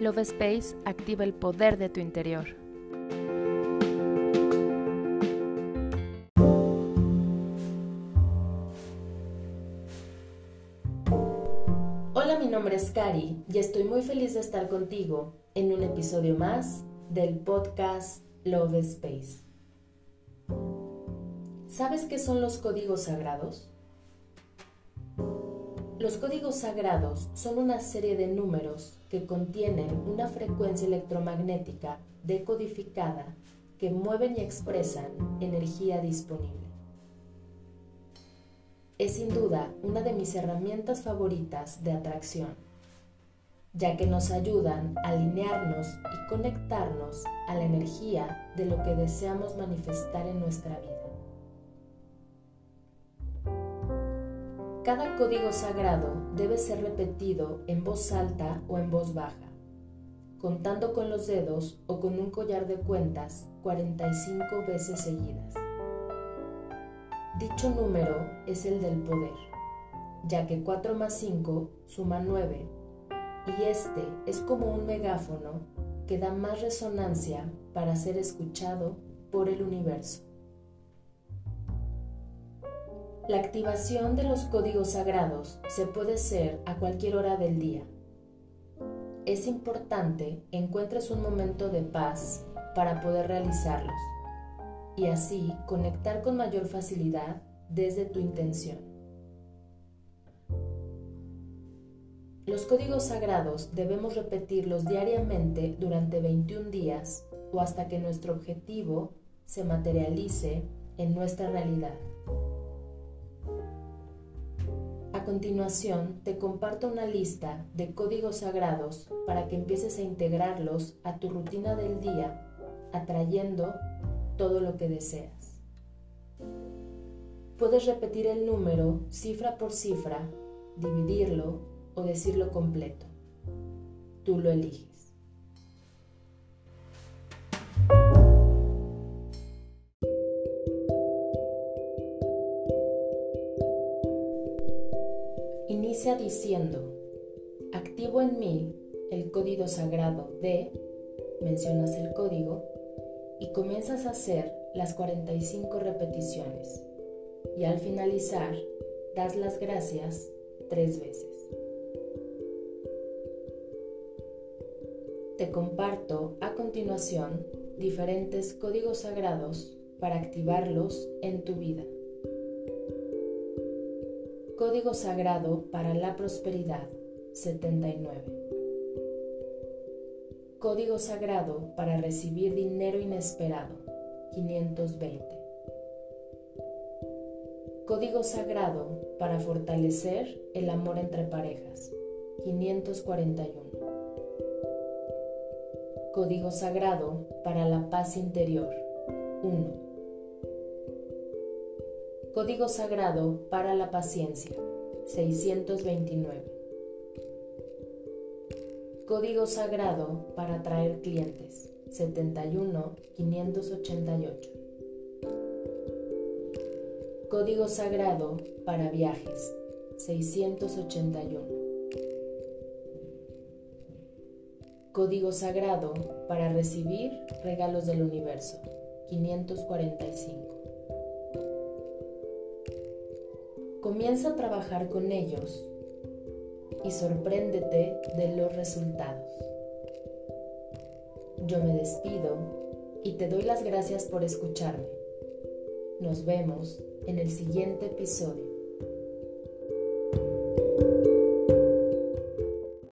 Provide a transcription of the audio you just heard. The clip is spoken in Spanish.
Love Space activa el poder de tu interior. Hola, mi nombre es Cari y estoy muy feliz de estar contigo en un episodio más del podcast Love Space. ¿Sabes qué son los códigos sagrados? Los códigos sagrados son una serie de números que contienen una frecuencia electromagnética decodificada que mueven y expresan energía disponible. Es sin duda una de mis herramientas favoritas de atracción, ya que nos ayudan a alinearnos y conectarnos a la energía de lo que deseamos manifestar en nuestra vida. Cada código sagrado debe ser repetido en voz alta o en voz baja, contando con los dedos o con un collar de cuentas 45 veces seguidas. Dicho número es el del poder, ya que 4 más 5 suma 9 y este es como un megáfono que da más resonancia para ser escuchado por el universo. La activación de los códigos sagrados se puede hacer a cualquier hora del día. Es importante encuentres un momento de paz para poder realizarlos y así conectar con mayor facilidad desde tu intención. Los códigos sagrados debemos repetirlos diariamente durante 21 días o hasta que nuestro objetivo se materialice en nuestra realidad. A continuación, te comparto una lista de códigos sagrados para que empieces a integrarlos a tu rutina del día, atrayendo todo lo que deseas. Puedes repetir el número cifra por cifra, dividirlo o decirlo completo. Tú lo eliges. Inicia diciendo, activo en mí el código sagrado de, mencionas el código, y comienzas a hacer las 45 repeticiones. Y al finalizar, das las gracias tres veces. Te comparto a continuación diferentes códigos sagrados para activarlos en tu vida. Código Sagrado para la Prosperidad 79. Código Sagrado para recibir dinero inesperado 520. Código Sagrado para fortalecer el amor entre parejas 541. Código Sagrado para la paz interior 1. Código Sagrado para la Paciencia 629. Código Sagrado para atraer clientes 71 588. Código Sagrado para viajes 681. Código Sagrado para recibir regalos del universo 545. Comienza a trabajar con ellos y sorpréndete de los resultados. Yo me despido y te doy las gracias por escucharme. Nos vemos en el siguiente episodio.